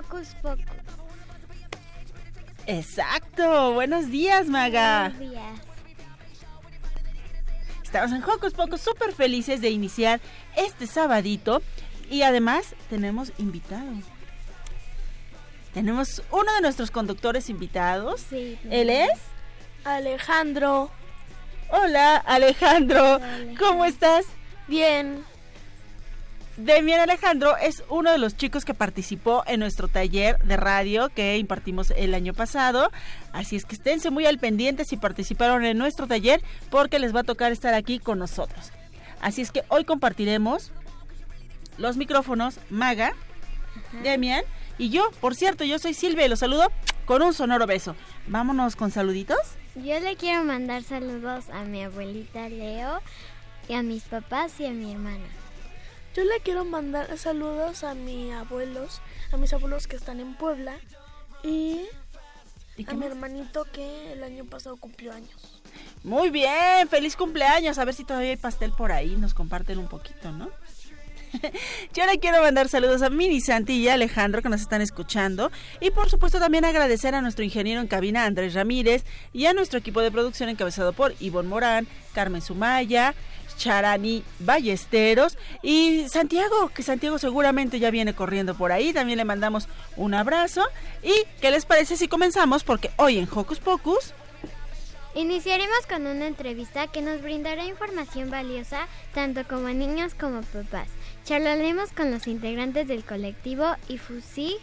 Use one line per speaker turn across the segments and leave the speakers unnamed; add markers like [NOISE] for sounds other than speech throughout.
Hocus Pocus.
Exacto, buenos días, Maga.
Buenos días.
Estamos en Hocus Pocus súper felices de iniciar este sabadito y además tenemos invitado. Tenemos uno de nuestros conductores invitados.
Sí.
Él es
Alejandro.
Hola, Alejandro.
Hola.
¿Cómo estás?
Bien.
Demian Alejandro es uno de los chicos que participó en nuestro taller de radio que impartimos el año pasado. Así es que esténse muy al pendiente si participaron en nuestro taller porque les va a tocar estar aquí con nosotros. Así es que hoy compartiremos los micrófonos Maga, Demian y yo. Por cierto, yo soy Silvia y los saludo con un sonoro beso. Vámonos con saluditos.
Yo le quiero mandar saludos a mi abuelita Leo y a mis papás y a mi hermana.
Yo le quiero mandar saludos a mis abuelos, a mis abuelos que están en Puebla y
¿Y qué
a mi hermanito que el año pasado cumplió años.
Muy bien, feliz cumpleaños. A ver si todavía hay pastel por ahí. Nos comparten un poquito, ¿no? [LAUGHS] Yo le quiero mandar saludos a Mini Santi y a Alejandro que nos están escuchando. Y por supuesto también agradecer a nuestro ingeniero en cabina Andrés Ramírez y a nuestro equipo de producción encabezado por Ivonne Morán, Carmen Sumaya, Charani Ballesteros y Santiago, que Santiago seguramente ya viene corriendo por ahí. También le mandamos un abrazo. ¿Y qué les parece si comenzamos? Porque hoy en Hocus Pocus
Iniciaremos con una entrevista que nos brindará información valiosa tanto como a niños como papás. Charlaremos con los integrantes del colectivo IFUSIG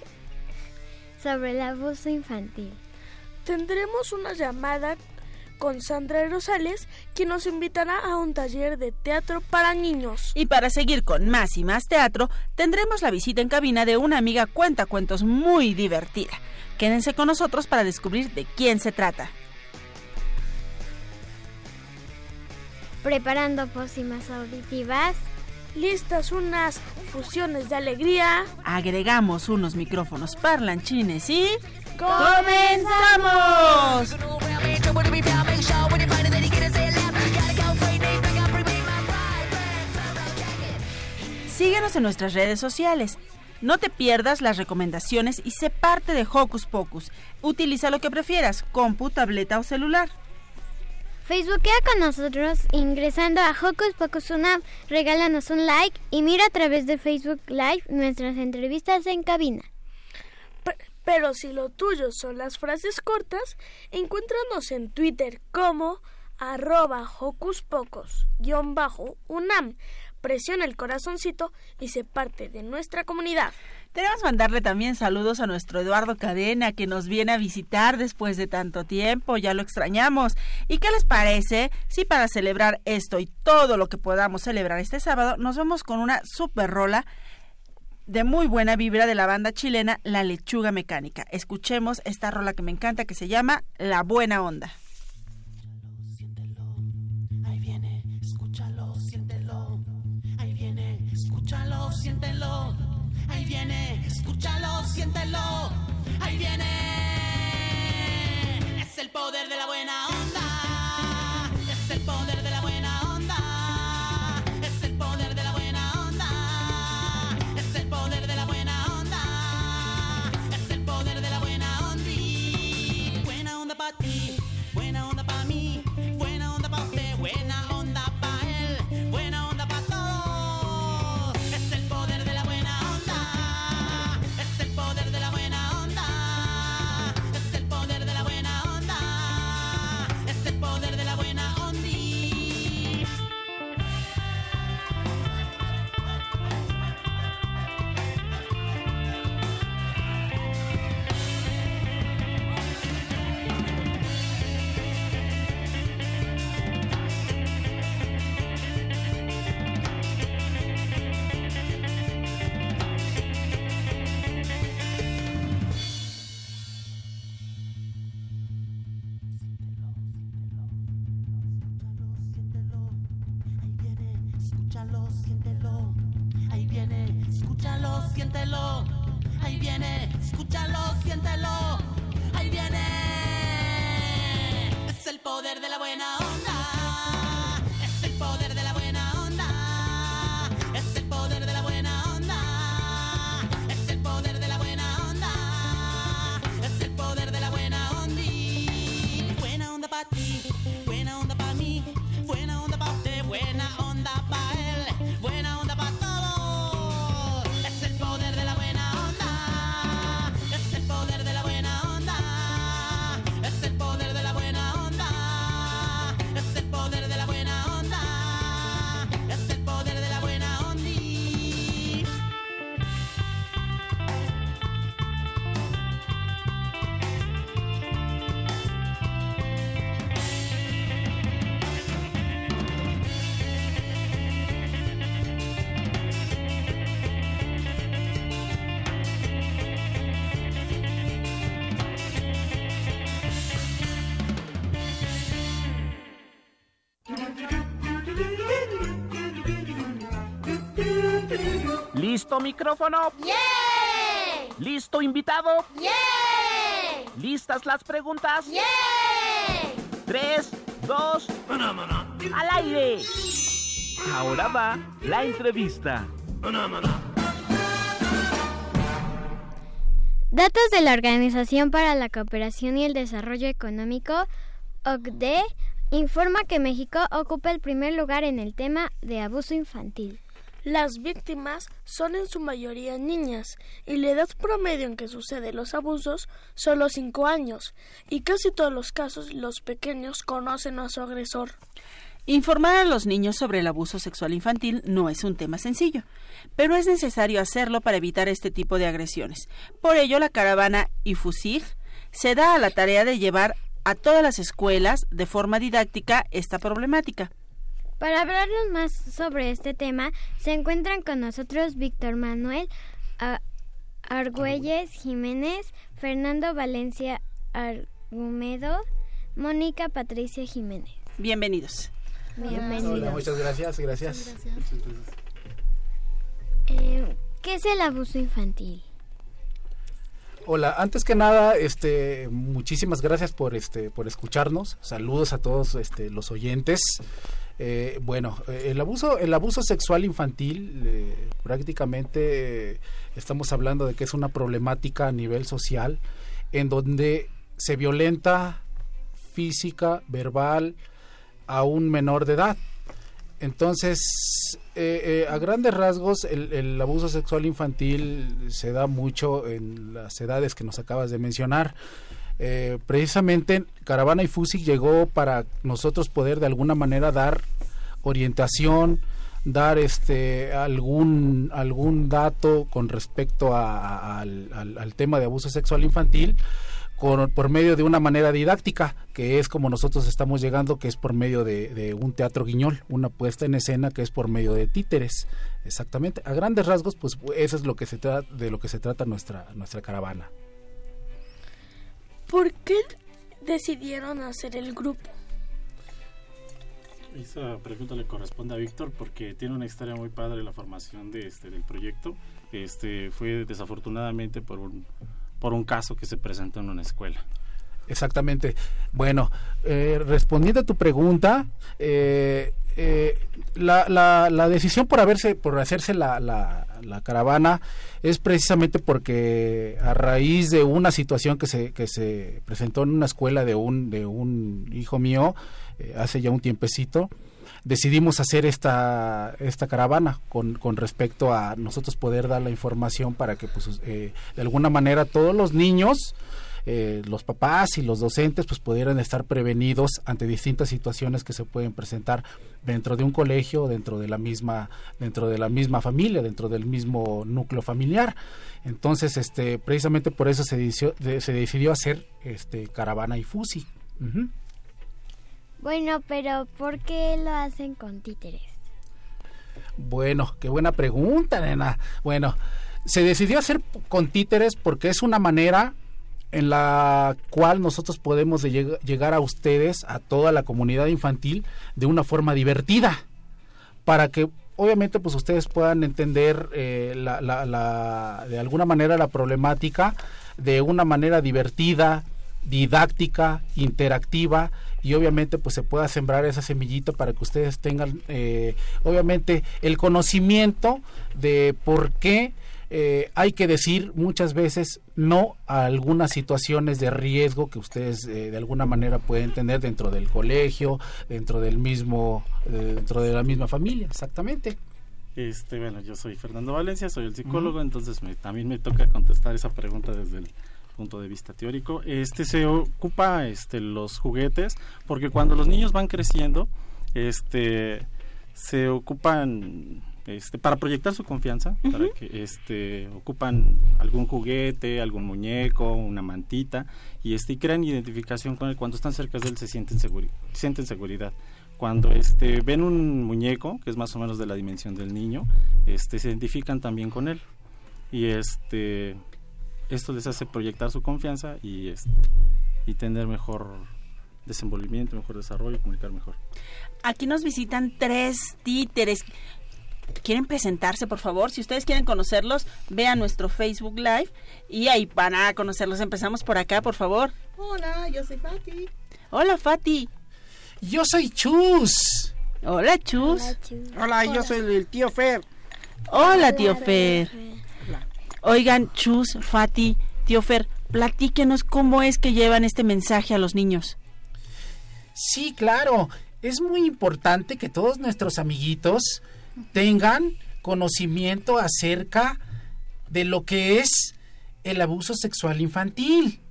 sobre el abuso infantil.
Tendremos una llamada con Sandra Rosales, quien nos invitará a un taller de teatro para niños.
Y para seguir con más y más teatro, tendremos la visita en cabina de una amiga cuentacuentos muy divertida. Quédense con nosotros para descubrir de quién se trata.
Preparando pócimas auditivas.
Listas unas fusiones de alegría.
Agregamos unos micrófonos parlanchines y... ¡Comenzamos! Síguenos en nuestras redes sociales. No te pierdas las recomendaciones y sé parte de Hocus Pocus. Utiliza lo que prefieras, compu, tableta o celular.
Facebookea con nosotros ingresando a Hocus Pocus Unam. Regálanos un like y mira a través de Facebook Live nuestras entrevistas en cabina.
Pe- Pero si lo tuyo son las frases cortas, encuéntranos en Twitter como arroba hocus pocos guion bajo unam. Presiona el corazoncito y se parte de nuestra comunidad.
Queremos mandarle también saludos a nuestro Eduardo Cadena que nos viene a visitar después de tanto tiempo, ya lo extrañamos. ¿Y qué les parece si para celebrar esto y todo lo que podamos celebrar este sábado nos vemos con una super rola de muy buena vibra de la banda chilena La Lechuga Mecánica? Escuchemos esta rola que me encanta que se llama La Buena Onda.
Escúchalo, siéntelo. Ahí viene, escúchalo, siéntelo. Ahí viene. Es el poder de la buena
¿Listo micrófono?
¡Yay!
¿Listo invitado?
¡Yay!
¿Listas las preguntas?
¡Yay!
Tres, dos, al aire. Ahora va la entrevista.
Datos de la Organización para la Cooperación y el Desarrollo Económico, OCDE, informa que México ocupa el primer lugar en el tema de abuso infantil.
Las víctimas son en su mayoría niñas y la edad promedio en que suceden los abusos son los 5 años y casi todos los casos los pequeños conocen a su agresor.
Informar a los niños sobre el abuso sexual infantil no es un tema sencillo, pero es necesario hacerlo para evitar este tipo de agresiones. Por ello, la caravana IFUSIG se da a la tarea de llevar a todas las escuelas de forma didáctica esta problemática.
Para hablarnos más sobre este tema, se encuentran con nosotros Víctor Manuel ah, Argüelles Jiménez, Fernando Valencia Argumedo, Mónica Patricia Jiménez.
Bienvenidos.
Bienvenidos.
Hola, muchas gracias, gracias.
Eh, ¿Qué es el abuso infantil?
Hola, antes que nada, este, muchísimas gracias por este, por escucharnos. Saludos a todos este, los oyentes. Eh, bueno, eh, el abuso, el abuso sexual infantil, eh, prácticamente eh, estamos hablando de que es una problemática a nivel social, en donde se violenta física, verbal, a un menor de edad. Entonces, a grandes rasgos, el, el abuso sexual infantil se da mucho en las edades que nos acabas de mencionar. Eh, precisamente Caravana y Fusi llegó para nosotros poder de alguna manera dar orientación, dar este algún algún dato con respecto a- al tema de abuso sexual infantil con- por medio de una manera didáctica, que es como nosotros estamos llegando, que es por medio de, de un teatro guiñol, una puesta en escena que es por medio de títeres. Exactamente. A grandes rasgos, pues eso es lo que se trata, de lo que se trata nuestra, nuestra caravana.
¿Por qué decidieron hacer el grupo?
Esa pregunta le corresponde a Víctor porque tiene una historia muy padre la formación de este del proyecto. Este fue desafortunadamente por un por un caso que se presentó en una escuela.
Exactamente. Bueno, eh, respondiendo a tu pregunta, eh, eh, la, la, la decisión por haberse, por hacerse la, la, la caravana es precisamente porque a raíz de una situación que se, que se presentó en una escuela de un, de un hijo mío eh, hace ya un tiempecito, decidimos hacer esta, esta caravana con, con respecto a nosotros poder dar la información para que pues, eh, de alguna manera todos los niños eh, los papás y los docentes pues pudieran estar prevenidos ante distintas situaciones que se pueden presentar dentro de un colegio dentro de la misma dentro de la misma familia dentro del mismo núcleo familiar entonces este precisamente por eso se decidió, de- se decidió hacer este caravana y fusi.
Bueno, pero ¿por qué lo hacen con títeres?
Bueno, qué buena pregunta, nena. Bueno, se decidió hacer con títeres porque es una manera en la cual nosotros podemos de lleg- llegar a ustedes, a toda la comunidad infantil, de una forma divertida, para que obviamente pues ustedes puedan entender eh, la, la- la- de alguna manera la problemática de una manera divertida, didáctica, interactiva y obviamente pues se pueda sembrar esa semillita para que ustedes tengan eh, obviamente el conocimiento de por qué eh, hay que decir muchas veces no a algunas situaciones de riesgo que ustedes eh, de alguna manera pueden tener dentro del colegio, dentro del mismo, eh, dentro de la misma familia, exactamente.
Este, bueno, yo soy Fernando Valencia, soy el psicólogo, entonces me- también me toca contestar esa pregunta desde el punto de vista teórico. Este se ocupa este los juguetes porque cuando los niños van creciendo, este se ocupan este para proyectar su confianza, para que este ocupan algún juguete, algún muñeco, una mantita y este y crean identificación con él. Cuando están cerca de él se sienten seguri- sienten seguridad. Cuando este ven un muñeco que es más o menos de la dimensión del niño este se identifican también con él. Y este esto les hace proyectar su confianza y este, y tener mejor desenvolvimiento mejor desarrollo comunicar mejor.
Aquí nos visitan tres títeres. ¿Quieren presentarse, por favor? Si ustedes quieren conocerlos, vean nuestro Facebook Live y ahí van a conocerlos. Empezamos por acá, por favor.
Hola, yo soy Fati.
Hola, Fati.
Yo soy Chus.
Hola, Chus.
Hola, yo soy el tío Fer.
Hola, tío Fer. Oigan, Chus, Fati, tío Fer, platíquenos cómo es que llevan este mensaje a los niños.
Sí, claro. Es muy importante que todos nuestros amiguitos tengan conocimiento acerca de lo que es el abuso sexual infantil.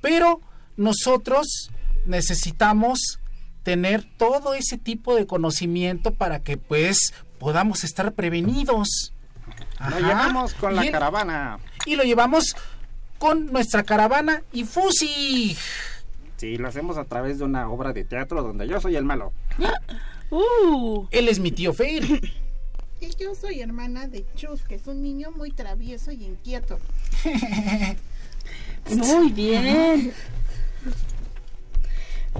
Pero nosotros necesitamos tener todo ese tipo de conocimiento para que pues podamos estar prevenidos.
Lo
Ajá.
llevamos con la
Y el-
caravana.
Y lo llevamos con nuestra caravana y Fusi.
Sí, lo hacemos a través de una obra de teatro donde yo soy el malo.
Uh.
Él es mi tío Fer. [LAUGHS]
Yo soy hermana de Chus, que es un niño muy travieso y inquieto. [LAUGHS]
Muy bien.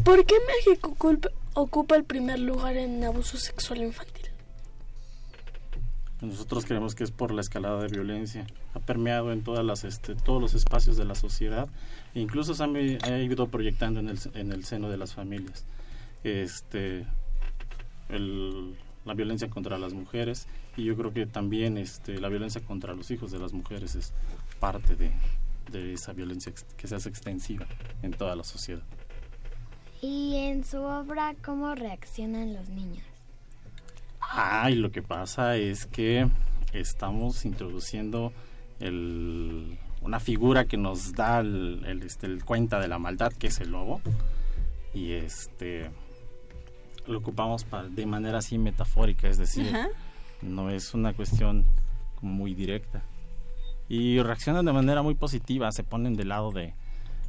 ¿Por qué México ocupa el primer lugar en abuso sexual infantil?
nosotros creemos que es por la escalada de violencia ha permeado en todas las este, todos los espacios de la sociedad e incluso se han vi- ha ido proyectando en el, en el seno de las familias este el- la violencia contra las mujeres y yo creo que también este, la violencia contra los hijos de las mujeres es parte de, de esa violencia que se hace extensiva en toda la sociedad.
Y en su obra, ¿cómo reaccionan los niños?
Ah, y lo que pasa es que estamos introduciendo el- una figura que nos da el, el, este, el cuenta de la maldad, que es el lobo, y este lo ocupamos pa- de manera así metafórica, es decir,
Ajá.
no es una cuestión como muy directa. Y reaccionan de manera muy positiva, se ponen del lado de,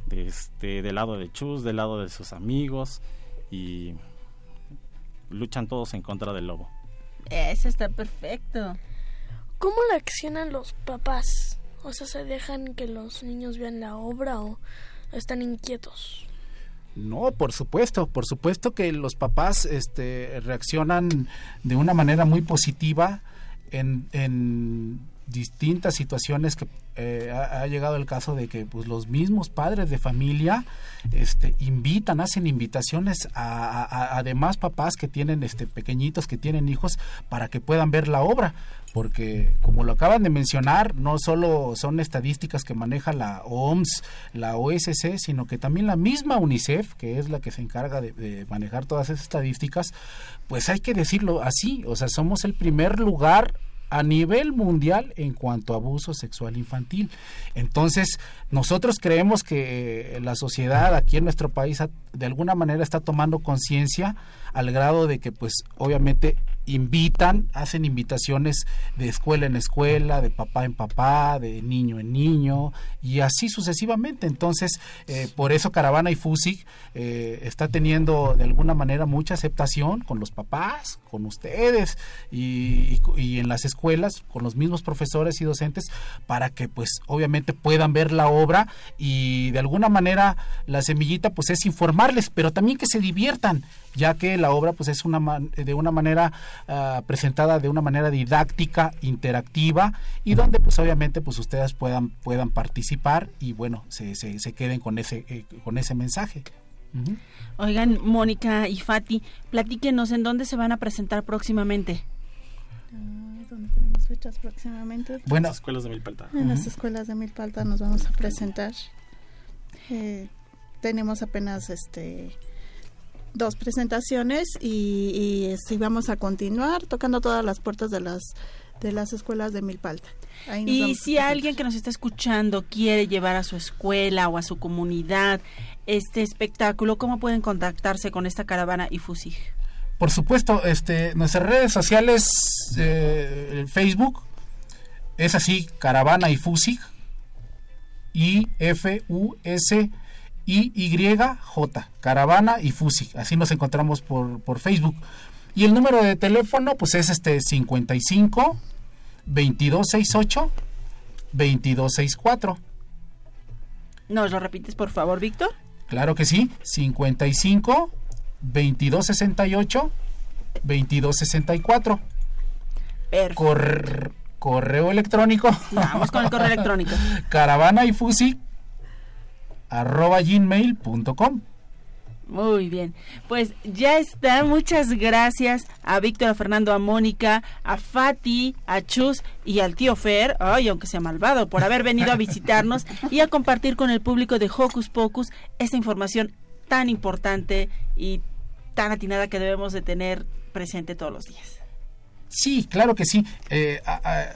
de este, del lado de Chus, del lado de sus amigos, y luchan todos en contra del lobo.
Eso está perfecto.
¿Cómo reaccionan los papás? O sea, ¿se dejan que los niños vean la obra o están inquietos?
No, por supuesto, por supuesto que los papás este, reaccionan de una manera muy positiva en, en distintas situaciones que eh, ha, llegado el caso de que pues, los mismos padres de familia este, invitan, hacen invitaciones a, a- a- a demás papás que tienen este, pequeñitos, que tienen hijos, para que puedan ver la obra. Porque como lo acaban de mencionar, no solo son estadísticas que maneja la OMS, la OSC, sino que también la misma UNICEF, que es la que se encarga de, de manejar todas esas estadísticas, pues hay que decirlo así, o sea, somos el primer lugar a nivel mundial en cuanto a abuso sexual infantil. Entonces, nosotros creemos que eh, la sociedad aquí en nuestro país de alguna manera está tomando conciencia al grado de que pues obviamente invitan, hacen invitaciones de escuela en escuela, de papá en papá, de niño en niño y así sucesivamente. Entonces, eh, por eso Caravana y Fusig eh, está teniendo de alguna manera mucha aceptación con los papás, con ustedes y en las escuelas, con los mismos profesores y docentes, para que pues obviamente puedan ver la obra y de alguna manera la semillita pues es informarles, pero también que se diviertan, ya que la obra pues es una man- de una manera ah, presentada de una manera didáctica, interactiva y donde pues obviamente pues ustedes puedan puedan participar y bueno se, se, se queden con ese eh, con ese mensaje.
Oigan, Mónica y Fati, platíquenos en dónde se van a presentar próximamente.
¿Dónde tenemos fechas próximamente?
Bueno,
Las escuelas de Milpalta.
En las escuelas de Milpalta nos vamos a presentar. Eh, tenemos apenas este dos presentaciones y, y, este, vamos a continuar tocando todas las puertas de las de las escuelas de Milpalta.
Y si alguien que nos está escuchando quiere llevar a su escuela o a su comunidad este espectáculo, ¿cómo pueden contactarse con esta caravana y Fusig?
Por supuesto, este, nuestras redes sociales, eh, el Facebook, es así, Caravana y Fusig, I F U S I Y J, Caravana y Fusig, así nos encontramos por, por Facebook. Y el número de teléfono, pues es este 55 2268 2264.
¿Nos lo repites, por favor, Víctor?
Claro que sí, 55 2268 2264. Cor- correo electrónico.
Vamos con el correo electrónico. [LAUGHS]
Caravana y fusi arroba gmail.com.
Muy bien, pues ya está. Muchas gracias a Víctor, a Fernando, a Mónica, a Fati, a Chus y al tío Fer, ay, aunque sea malvado, por haber venido a visitarnos [LAUGHS] y a compartir con el público de Hocus Pocus esta información tan importante y tan atinada que debemos de tener presente todos los días.
Sí, claro que sí. Eh,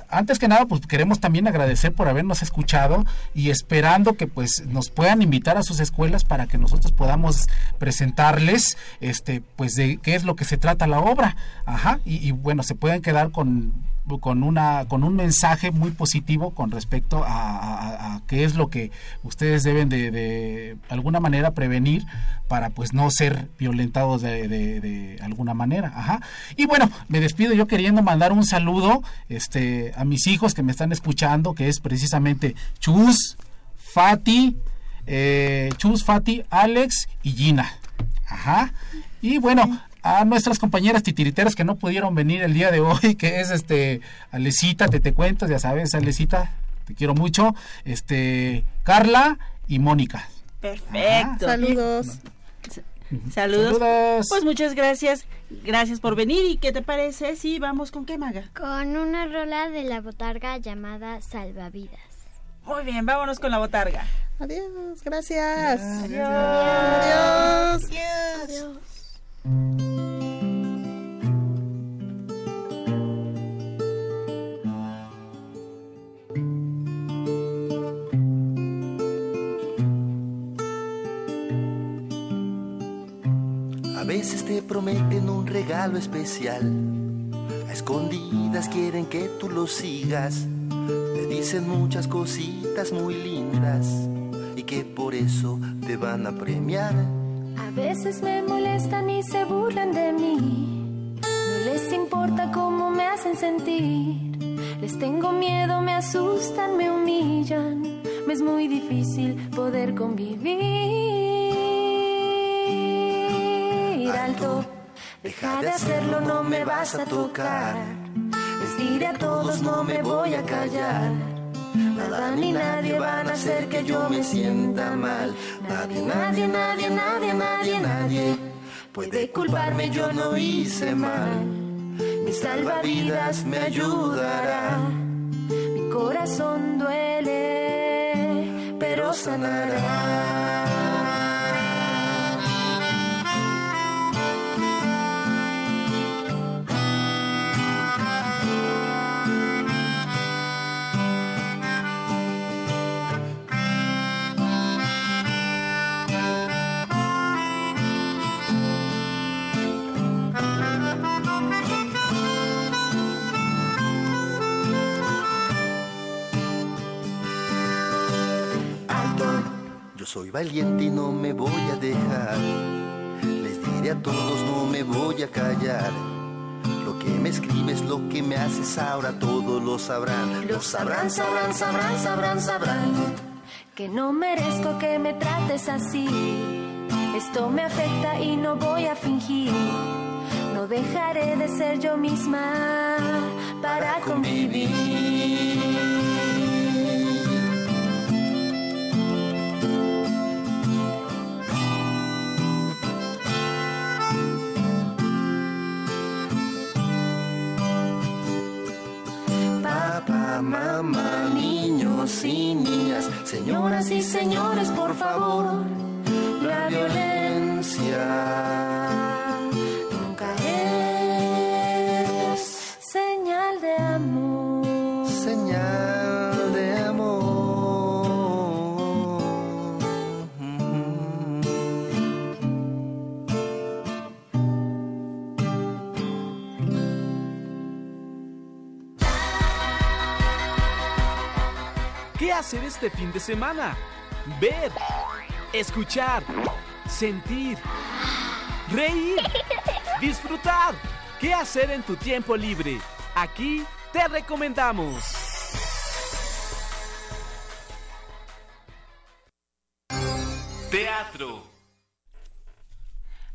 antes que nada, pues queremos también agradecer por habernos escuchado y esperando que pues nos puedan invitar a sus escuelas para que nosotros podamos presentarles, este, pues de qué es lo que se trata la obra. Ajá. Y, bueno, se pueden quedar con con una con un mensaje muy positivo con respecto a, qué es lo que ustedes deben de, de alguna manera prevenir para pues no ser violentados de, de- de alguna manera. Ajá. Y bueno me despido yo queriendo mandar un saludo este a mis hijos que me están escuchando que es precisamente Chus Fati eh, Chus Fati Alex y Gina. Ajá. Y bueno a nuestras compañeras titiriteras que no pudieron venir el día de hoy, [LAUGHS] que es este Alecita, te te cuentas, ya sabes, Alecita, te quiero mucho, este Carla y Mónica.
Perfecto.
Saludos.
Saludos.
Saludos.
Pues muchas gracias. Gracias por venir. ¿Y qué te parece si vamos con qué, Maga?
Con una rola de la botarga llamada Salvavidas.
Muy bien, vámonos con la botarga.
Adiós, gracias.
Adiós.
Adiós.
Prometen un regalo especial. A escondidas quieren que tú lo sigas. Te dicen muchas cositas muy lindas y que por eso te van a premiar.
A veces me molestan y se burlan de mí. No les importa cómo me hacen sentir. Les tengo miedo, me asustan, me humillan. Me es muy difícil poder convivir. Alto, deja de hacerlo, no me vas a tocar. Les diré a todos, no me voy a callar. Nada ni nadie van a hacer que yo me sienta mal. Nadie, nadie, nadie, nadie, nadie, nadie puede culparme, yo no hice mal. Mi salvavidas me ayudará. Mi corazón duele, pero sanará.
Soy valiente y no me voy a dejar. Les diré a todos, no me voy a callar. Lo que me escribes, lo que me haces ahora, todos lo sabrán.
Lo sabrán, sabrán, sabrán, sabrán, sabrán que no merezco que me trates así. Esto me afecta y no voy a fingir. No No dejaré de ser yo misma para convivir.
Mamá, niños y niñas, señoras y señores, por favor, la violencia
hacer este fin de semana? Ver, escuchar, sentir, reír, disfrutar. ¿Qué hacer en tu tiempo libre? Aquí te recomendamos. Teatro.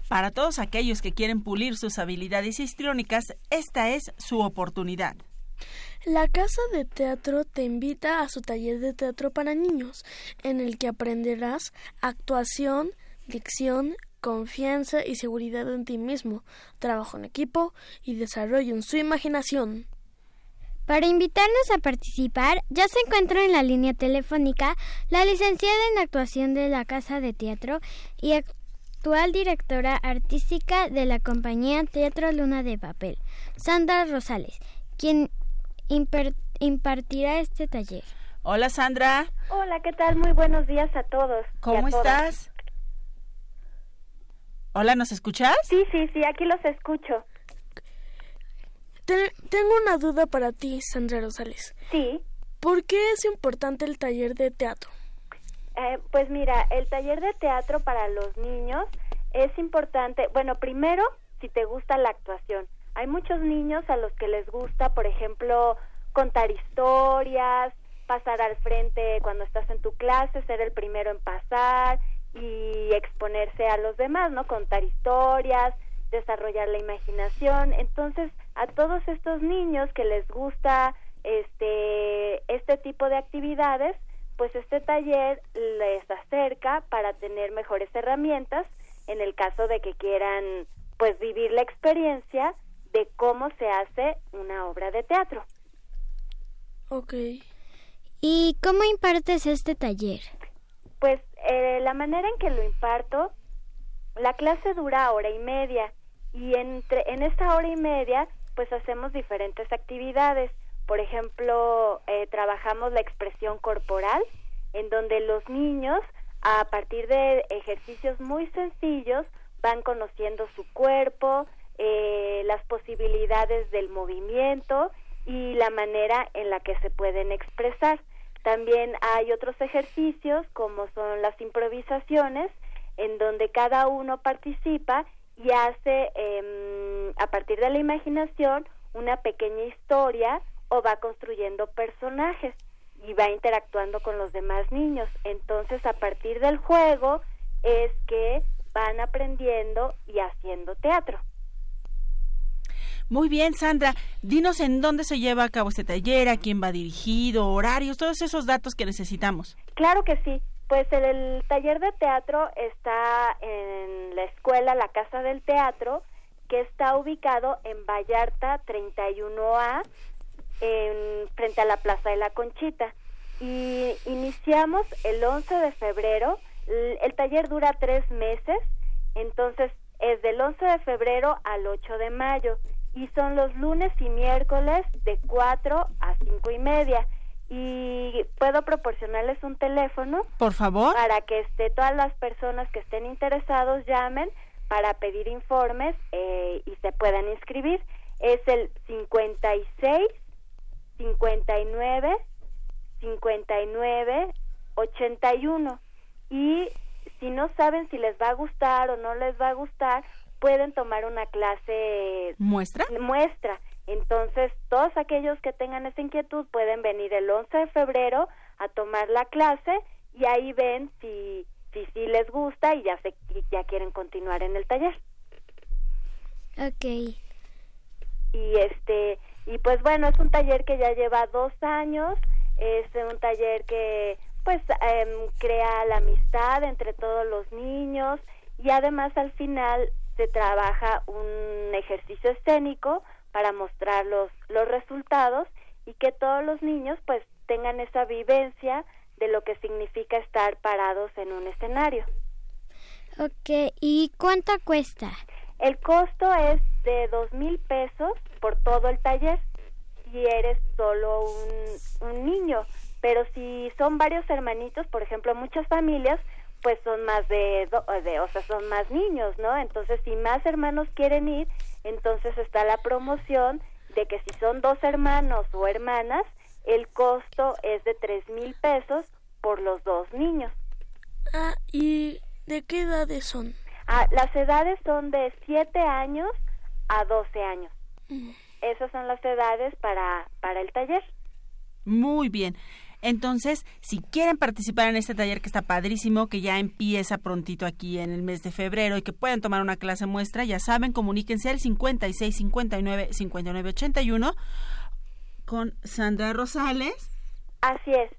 Para todos aquellos que quieren pulir sus habilidades histriónicas, esta es su oportunidad.
La Casa de Teatro te invita a su taller de teatro para niños, en el que aprenderás actuación, dicción, confianza y seguridad en ti mismo, trabajo en equipo y desarrollo en su imaginación.
Para invitarnos a participar, ya se encuentra en la línea telefónica la licenciada en actuación de la Casa de Teatro y actual directora artística de la compañía Teatro Luna de Papel, Sandra Rosales, quien impartirá este taller.
Hola Sandra,
Hola, ¿qué tal? Muy buenos días a todos.
¿cómo
a todas.
estás? Hola, ¿nos escuchas?
Sí, sí, sí, aquí los escucho.
Te- tengo una duda para ti, Sandra Rosales.
Sí.
¿Por qué es importante el taller de teatro?
Eh, pues mira, el taller de teatro para los niños es importante. Bueno, primero, si te gusta la actuación. Hay muchos niños a los que les gusta, por ejemplo, contar historias, pasar al frente cuando estás en tu clase, ser el primero en pasar y exponerse a los demás, ¿no? Contar historias, desarrollar la imaginación. Entonces, a todos estos niños que les gusta este este tipo de actividades, pues este taller les acerca para tener mejores herramientas en el caso de que quieran pues vivir la experiencia de cómo se hace una obra de teatro.
Ok.
¿Y cómo impartes este taller?
Pues eh, la manera en que lo imparto, la clase dura hora y media y entre, en esta hora y media pues hacemos diferentes actividades. Por ejemplo, eh, trabajamos la expresión corporal, en donde los niños, a partir de ejercicios muy sencillos, van conociendo su cuerpo, eh, las posibilidades del movimiento y la manera en la que se pueden expresar. También hay otros ejercicios como son las improvisaciones, en donde cada uno participa y hace em, a partir de la imaginación una pequeña historia o va construyendo personajes y va interactuando con los demás niños. Entonces, a partir del juego es que van aprendiendo y haciendo teatro.
Muy bien, Sandra. Dinos en dónde se lleva a cabo este taller, a quién va dirigido, horarios, todos esos datos que necesitamos.
Claro que sí. Pues el, taller de teatro está en la escuela La Casa del Teatro, que está ubicado en Vallarta 31A, en, frente a la Plaza de la Conchita. Y iniciamos el 11 de febrero. El, el taller dura tres meses, entonces es del 11 de febrero al 8 de mayo y son los lunes y miércoles de 4 a 5 y media. Y puedo proporcionarles un teléfono
Por favor.
para que este, todas las personas que estén interesados llamen para pedir informes eh, y se puedan inscribir. Es el 56 59 59 81 y si no saben si les va a gustar o no les va a gustar, pueden tomar una clase
¿Muestra?
muestra. Entonces, todos aquellos que tengan esa inquietud pueden venir el 11 de febrero a tomar la clase y ahí ven si si, si les gusta y ya se y ya quieren continuar en el taller.
Ok.
y este y pues bueno es un taller que ya lleva dos años es un taller que pues em, crea la amistad entre todos los niños y además al final se trabaja un ejercicio escénico para mostrar los los resultados y que todos los niños pues tengan esa vivencia de lo que significa estar parados en un escenario.
Ok, ¿y cuánto cuesta?
El costo es de dos mil pesos por todo el taller si eres solo un, un niño, pero si son varios hermanitos, por ejemplo, muchas familias, pues son más de, do- de, o sea, son más niños, ¿no? Entonces, si más hermanos quieren ir, entonces está la promoción de que si son dos hermanos o hermanas, el costo es de tres mil pesos por los dos niños.
Ah, ¿y de qué edades son?
Ah, las edades son de 7 años a 12 años. Esas son las edades para, para el taller.
Muy bien. Entonces, si quieren participar en este taller que está padrísimo, que ya empieza prontito aquí en el mes de febrero y que pueden tomar una clase muestra, ya saben, comuníquense al 56 59 59 81 con Sandra Rosales.
Así es.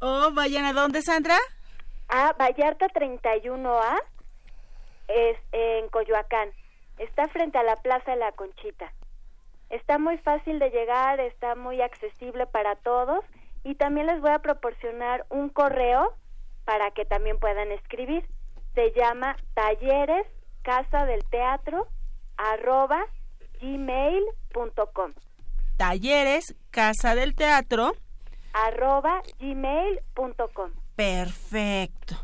O vayan a dónde, Sandra?
A Vallarta 31A es en Coyoacán. Está frente a la Plaza de la Conchita. Está muy fácil de llegar, está muy accesible para todos y también les voy a proporcionar un correo para que también puedan escribir. Se llama talleres casa del teatro arroba gmail.com
Talleres Casa del Teatro.
arroba gmail.com
Perfecto.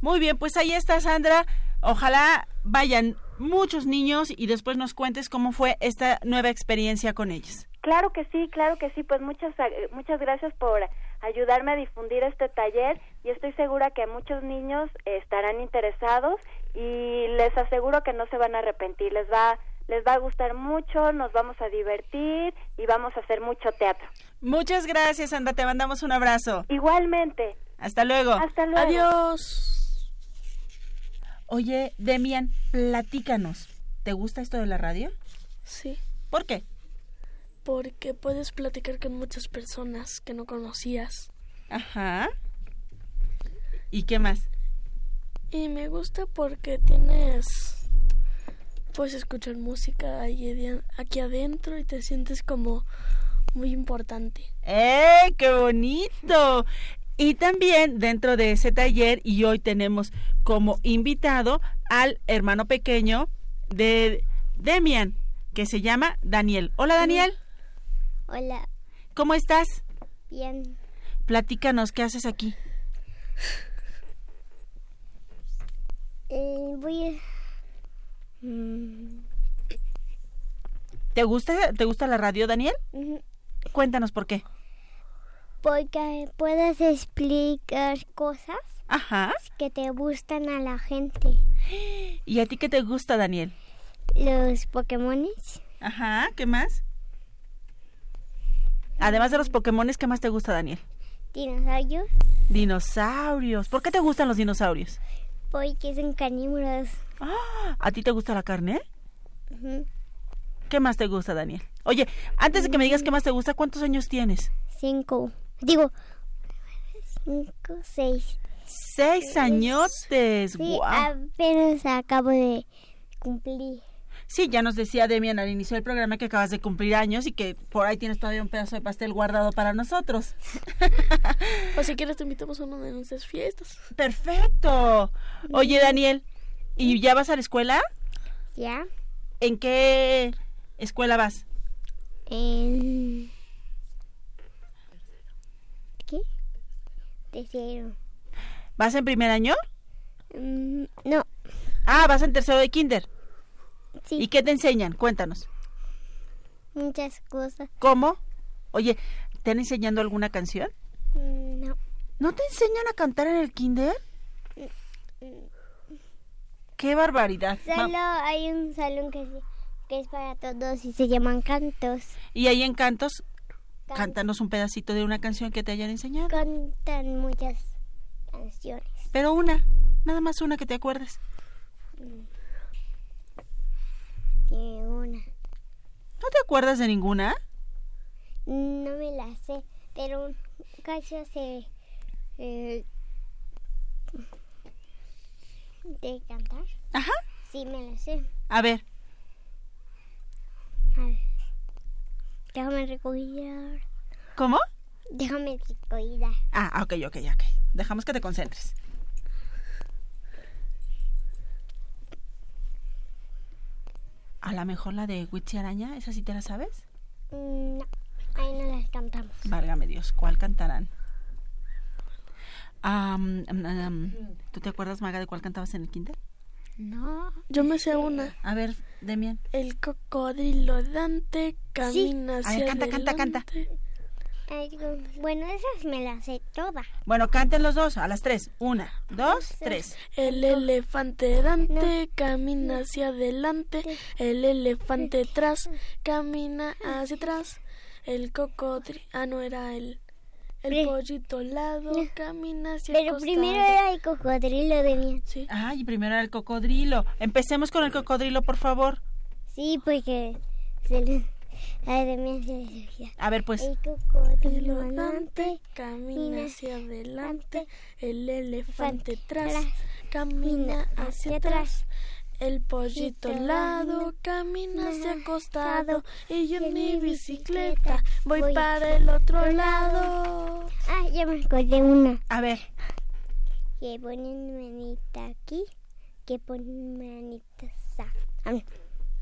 Muy bien, pues ahí está Sandra. Ojalá vayan muchos niños y después nos cuentes cómo fue esta nueva experiencia con ellos.
Claro que sí, claro que sí. Pues muchas eh, muchas gracias por ayudarme a difundir este taller y estoy segura que muchos niños estarán interesados y les aseguro que no se van a arrepentir. Les va les va a gustar mucho, nos vamos a divertir y vamos a hacer mucho teatro.
Muchas gracias, Sandra. Te mandamos un abrazo.
Igualmente.
Hasta luego.
Hasta luego.
Adiós.
Oye, Demian, platícanos. ¿Te gusta esto de la radio?
Sí,
¿Por qué?
Porque puedes platicar con muchas personas que no conocías.
Ajá. ¿Y qué más?
Y me gusta porque tienes... Puedes escuchar música ahí aquí adentro y te sientes como muy importante.
¡Eh, qué bonito! Y también dentro de ese taller, y hoy tenemos como invitado al hermano pequeño de Demian, que se llama Daniel. Hola, Daniel.
Hola,
¿Cómo estás?
bien.
Platícanos, ¿qué haces aquí?
Eh, voy a... Mm,
¿Te gusta, ¿Te gusta la radio, Daniel? Cuéntanos por qué.
Porque puedes explicar cosas
Ajá.
que te gustan a la gente. [GASPS]
¿Y a ti qué te gusta, Daniel?
Los Pokémones,
Ajá, ¿qué más? Además de los Pokémones, ¿qué más te gusta, Daniel?
dinosaurios,
Dinosaurios. ¿Por qué te gustan los dinosaurios?
porque son carnívoros.
¿A ti te gusta la carne? ¿Qué más te gusta, Daniel? Oye, antes de que me digas qué más te gusta, ¿cuántos años tienes?
Cinco, digo, cinco, seis.
Seis añotes.
Sí,
guau.
apenas acabo de cumplir.
Sí, ya nos decía Demian al inicio del programa que acabas de cumplir años y que por ahí tienes todavía un pedazo de pastel guardado para nosotros. [LAUGHS]
O si quieres te invitamos a una de nuestras fiestas.
Perfecto. Oye, Daniel, ¿y ya vas a la escuela?
¿Ya?
¿En qué escuela vas?
En... ¿Qué? Tercero.
¿Vas en primer año?
Mm, no,
Ah, vas en tercero de kinder.
Sí,
¿Y qué te enseñan? Cuéntanos.
muchas cosas.
¿Cómo? Oye, ¿te están enseñando alguna canción?
Mm, No.
¿No te enseñan a cantar en el kinder? ¡Qué barbaridad!
Solo hay un salón que, que es para todos y se llaman cantos.
Y ahí en Cantos,
Can-
cántanos un pedacito de una canción que te hayan enseñado.
Cantan muchas canciones.
Pero una, nada más una que te acuerdes.
Ninguna.
¿No te acuerdas de ninguna?
No me la sé, pero un se... eh, ¿De cantar?
Ajá.
Sí, me la sé.
A ver.
A ver. Déjame recoger.
¿Cómo?
Déjame recoger.
Ah, ok, ok, ok. Dejamos que te concentres. A lo mejor la de Witsi Araña, ¿esa sí te la sabes?
Mm, No, ahí no las cantamos.
Válgame Dios, ¿cuál cantarán? Am, ¿Tú te acuerdas, Maga, de cuál cantabas en el kinder?
No. Yo me sé una.
A ver, Demian.
El cocodrilo Dante camina
A ver,
hacia
canta, canta, canta.
Bueno, esas me las sé todas.
Bueno, canten los dos a las tres. Una, dos, tres.
El elefante Dante camina hacia adelante. El elefante atrás camina hacia atrás. El cocodrilo. Ah, no era el. El pollito lado camina hacia
Pero
costado.
primero era el cocodrilo de mí.
Sí.
Ay, primero era el cocodrilo. Empecemos con el cocodrilo, por favor.
Sí, porque se le... De.
A ver, pues.
El cocodrilo
Dante
andante
camina hacia adelante, el
elefante
atrás, camina hacia atrás, el pollito al lado camina hacia
hacia
costado y yo en mi bicicleta voy para el otro lado.
Ah, ya me acordé una.
A ver.
Que ponen manita aquí, que ponen manita Sam. Ah,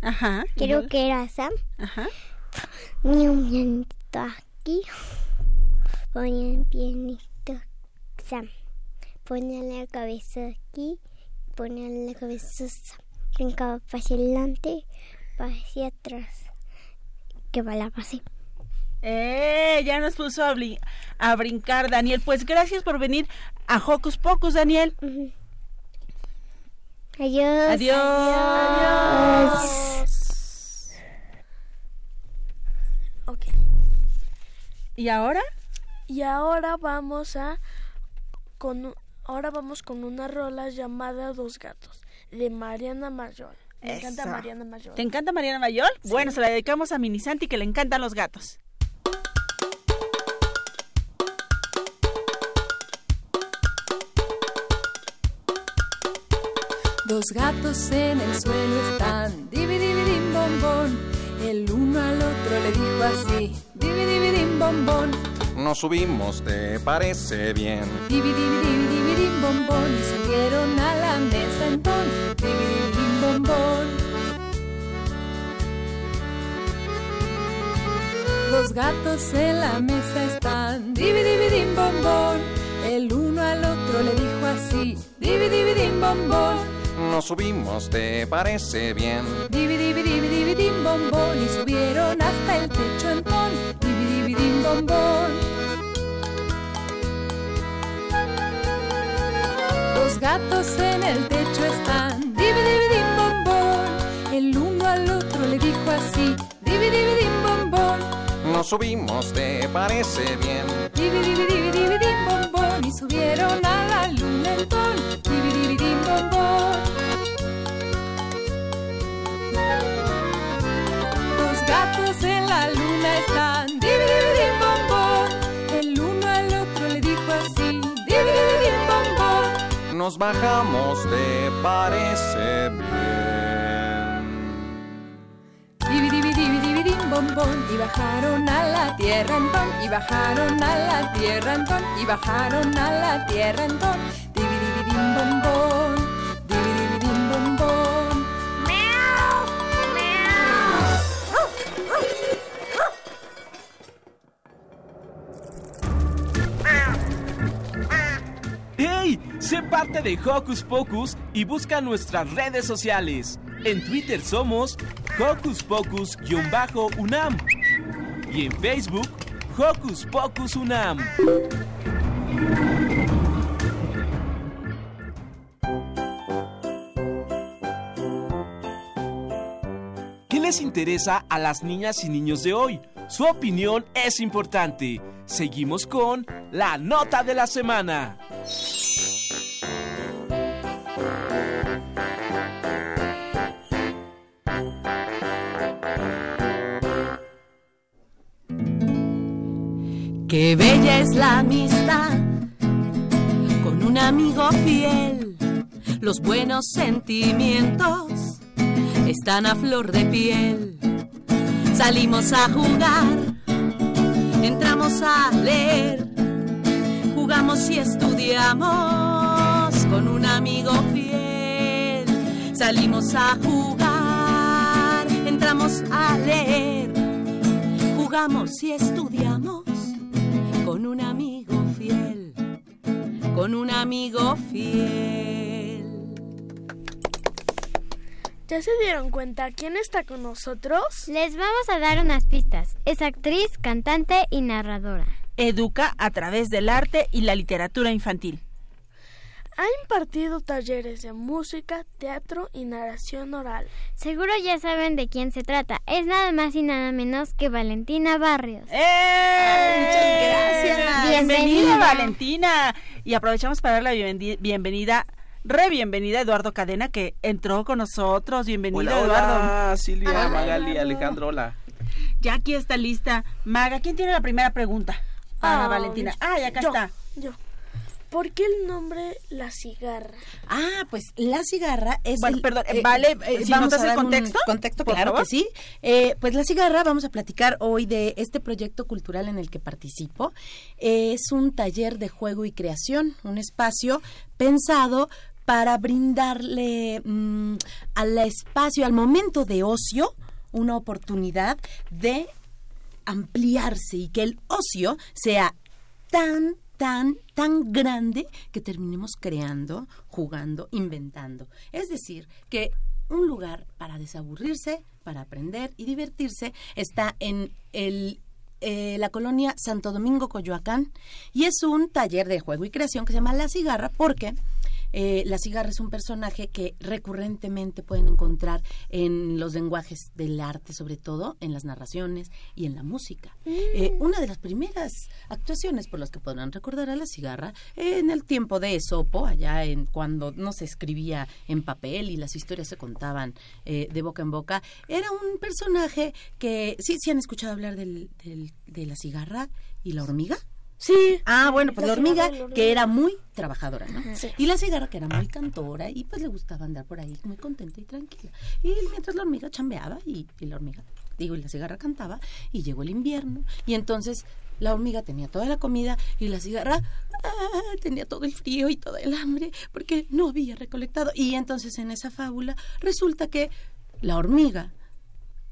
Ajá.
Creo que era Sam.
Ajá.
Ni un pianito aquí. Ponían pianito Sam. Ponían la cabeza aquí. Ponían la cabeza Sam. Brincaba para hacia adelante, hacia atrás. Que va la.
¡Eh! Ya nos puso a, brin- a brincar, Daniel. Pues gracias por venir a Hocus Pocus, Daniel.
Adiós.
Adiós. ¿Y ahora?
Y ahora vamos a con ahora vamos con una rola llamada Dos gatos de Mariana Mayor. Me encanta. Mariana Mayor.
¿Te encanta Mariana Mayor? Bueno, se la dedicamos a Minisanti que le encantan los gatos.
Dos gatos en el suelo están, dividividim bombón. El uno al otro le dijo así, dividividim bombón.
Nos subimos, ¿te parece bien?
Dividividim bombón y subieron a la mesa en ton, dividividim bombón. Dos gatos en la mesa están, dividividim bombón. El uno al otro le dijo así, dividividim bombón.
Nos subimos, ¿te parece bien?
Dividividim En el techo están, dividividim bombón. El uno al otro le dijo así, dividividim bombón.
Nos subimos, ¿te parece bien?
Dividividim bombón y subieron a la luna en ton, dividividim bombón. Dos gatos en la luna están,
Nos bajamos, ¿te parece bien?
Bombón y bajaron a la tierra en ton y bajaron a la tierra en ton y bajaron a la tierra en ton. Dividividim bombón,
Sé parte de Hocus Pocus y busca nuestras redes sociales. En Twitter somos Hocus Pocus-UNAM y en Facebook Hocus Pocus UNAM. ¿Qué les interesa a las niñas y niños de hoy? Su opinión es importante. Seguimos con la nota de la semana.
Qué bella es la amistad con un amigo fiel. Los buenos sentimientos están a flor de piel. Salimos a jugar, entramos a leer, jugamos y estudiamos con un amigo fiel. Salimos a jugar, entramos a leer, jugamos y estudiamos con un amigo fiel, con un amigo fiel.
¿Ya se dieron cuenta quién está con nosotros?
Les vamos a dar unas pistas. Es actriz, cantante y narradora.
Educa a través del arte y la literatura infantil.
Ha impartido talleres de música, teatro y narración oral.
Seguro ya saben de quién se trata. Es nada más y nada menos que Valentina Barrios.
¡Eh! Muchas gracias.
Bienvenida.
Bienvenida, Valentina. Y aprovechamos para dar la bienveni- bienvenida, re bienvenida a Eduardo Cadena, que entró con nosotros. Bienvenido,
Hola,
Eduardo.
hola, Silvia,
Hola,
Magali. Alejandro, hola.
Ya aquí está lista. Maga, ¿quién tiene la primera pregunta? Para
Ah,
Valentina. Ah, y acá
yo,
está.
Yo. ¿Por qué el nombre La Cigarra?
Ah, pues la cigarra es.
Bueno,
el-
perdón, vale,
eh,
si
vamos
nos das
a un
contexto,
contexto,
por
claro
favor.
que sí. Eh, pues la cigarra, vamos a platicar hoy de este proyecto cultural en el que participo. es un taller de juego y creación, un espacio pensado para brindarle mm, al espacio, al momento de ocio, una oportunidad de ampliarse y que el ocio sea tan, tan, tan grande que terminemos creando, jugando, inventando. Es decir, que un lugar para desaburrirse, para aprender y divertirse está en el eh, la colonia Santo Domingo Coyoacán y es un taller de juego y creación que se llama La Cigarra porque eh, la cigarra es un personaje que recurrentemente pueden encontrar en los lenguajes del arte, sobre todo en las narraciones y en la música. Eh, una de las primeras actuaciones por las que podrán recordar a la cigarra eh, en el tiempo de Esopo, allá en cuando no se escribía en papel y las historias se contaban eh, de boca en boca, era un personaje que sí, sí han escuchado hablar del, del- de la cigarra y la hormiga.
Sí.
Ah, bueno, pues
La
la hormiga, que era muy trabajadora, ¿no?
Sí.
Y la cigarra, que era muy cantora, y pues le gustaba andar por ahí muy contenta y tranquila. Y mientras la hormiga chambeaba, y, y la hormiga, digo, y la cigarra cantaba, y llegó el invierno, y entonces la hormiga tenía toda la comida, y la cigarra ah, tenía todo el frío y todo el hambre, porque no había recolectado. Y entonces en esa fábula resulta que la hormiga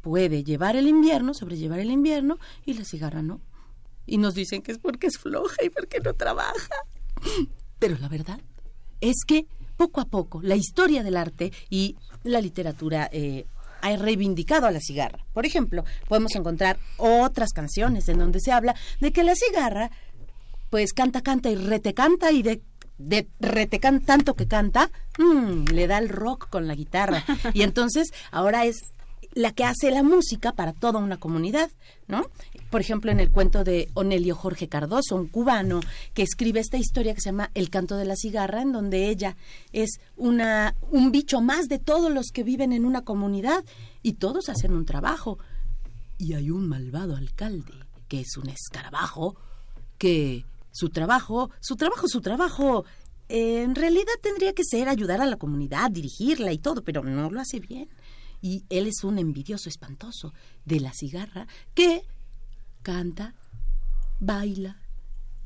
puede llevar el invierno, sobrellevar el invierno, y la cigarra no. Y nos dicen que es porque es floja y porque no trabaja. Pero la verdad es que poco a poco la historia del arte y la literatura eh, ha reivindicado a la cigarra. Por ejemplo, podemos encontrar otras canciones en donde se habla de que la cigarra pues canta, canta y rete canta y de, de rete can- tanto que canta, mm, le da el rock con la guitarra. Y entonces ahora es la que hace la música para toda una comunidad, ¿no? Por ejemplo, en el cuento de Onelio Jorge Cardoso, un cubano que escribe esta historia que se llama El canto de la cigarra, en donde ella es una un bicho más de todos los que viven en una comunidad y todos hacen un trabajo. Y hay un malvado alcalde que es un escarabajo que su trabajo, su trabajo, su trabajo, eh, en realidad tendría que ser ayudar a la comunidad, dirigirla y todo, pero no lo hace bien. Y él es un envidioso espantoso de la cigarra que canta, baila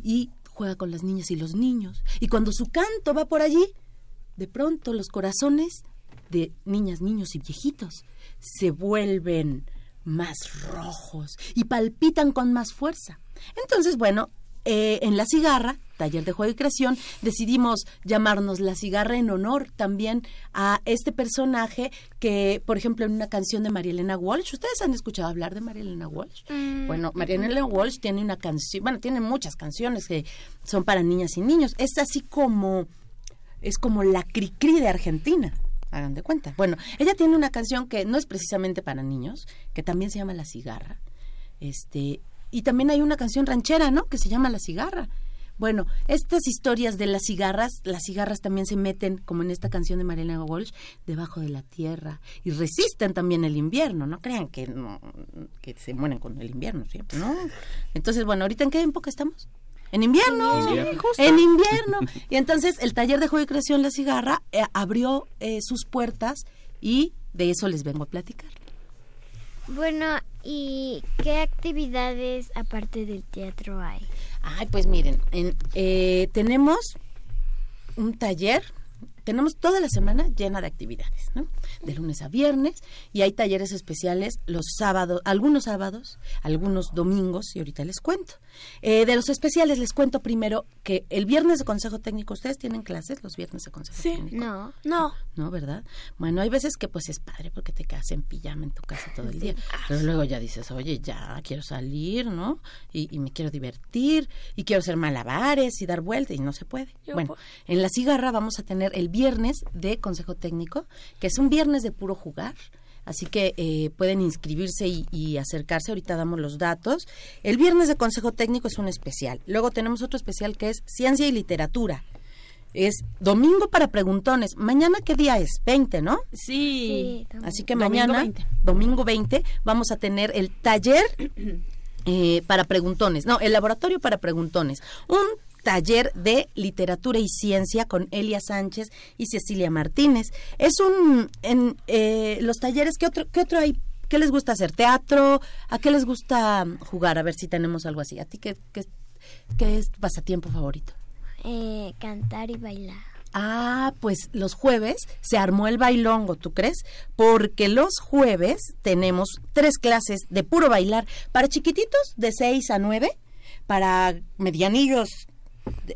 y juega con las niñas y los niños. Y cuando su canto va por allí, de pronto los corazones de niñas, niños y viejitos se vuelven más rojos y palpitan con más fuerza. Entonces, bueno, eh, en La Cigarra, taller de juego y creación, decidimos llamarnos La Cigarra en honor también a este personaje que, por ejemplo, en una canción de María Elena Walsh, ¿ustedes han escuchado hablar de María Elena Walsh? Bueno, María Elena Walsh tiene una canción, bueno, tiene muchas canciones que son para niñas y niños. Es así como, es como la cri-cri de Argentina. Hagan de cuenta. Bueno, ella tiene una canción que no es precisamente para niños, que también se llama La Cigarra. Este, y también hay una canción ranchera, ¿no? Que se llama La Cigarra. Bueno, estas historias de las cigarras, las cigarras también se meten, como en esta canción de Mariana Walsh, debajo de la tierra y resisten también el invierno. No crean que, no, que se mueren con el invierno siempre, ¿no? Entonces, bueno, ¿ahorita en qué época estamos? En invierno,
En invierno.
Sí, justo. en invierno. Y entonces el taller de juego y creación La Cigarra eh, abrió eh, sus puertas y de eso les vengo a platicar.
Bueno, ¿y qué actividades aparte del teatro hay?
Ay, pues miren, en- eh, tenemos un taller, tenemos toda la semana llena de actividades, ¿no? De lunes a viernes y hay talleres especiales los sábados, algunos sábados, algunos domingos y ahorita les cuento. Eh, de los especiales les cuento primero que el viernes de consejo técnico, ¿ustedes tienen clases los viernes de consejo técnico?
No.
No.
¿no? ¿Verdad? Bueno, hay veces que pues es padre porque te quedas en pijama en tu casa todo el día. Pero luego ya dices, oye, ya quiero salir, ¿no? Y, y me quiero divertir y quiero hacer malabares y dar vueltas y no se puede.
Yo
bueno, en la cigarra vamos a tener el viernes de consejo técnico, que es un viernes de puro jugar. Así que eh, pueden inscribirse y, y acercarse. Ahorita damos los datos. El viernes de consejo técnico es un especial. Luego tenemos otro especial que es ciencia y literatura. Es domingo para preguntones. Mañana, ¿qué día es? 20, ¿no?
Sí.
Así que
Domingo
mañana,
20.
domingo 20, vamos a tener el taller eh, para preguntones. No, el laboratorio para preguntones. Un taller de literatura y ciencia con Elia Sánchez y Cecilia Martínez. Es un... En, eh, los talleres, ¿qué otro, ¿qué otro hay? ¿Qué les gusta hacer? ¿Teatro? ¿A qué les gusta jugar? A ver si tenemos algo así. ¿A ti qué, qué, qué es tu pasatiempo favorito?
Eh, cantar y bailar.
Ah, pues los jueves se armó el bailongo, ¿tú crees? Porque los jueves tenemos tres clases de puro bailar para chiquititos de 6 a 9, para medianillos,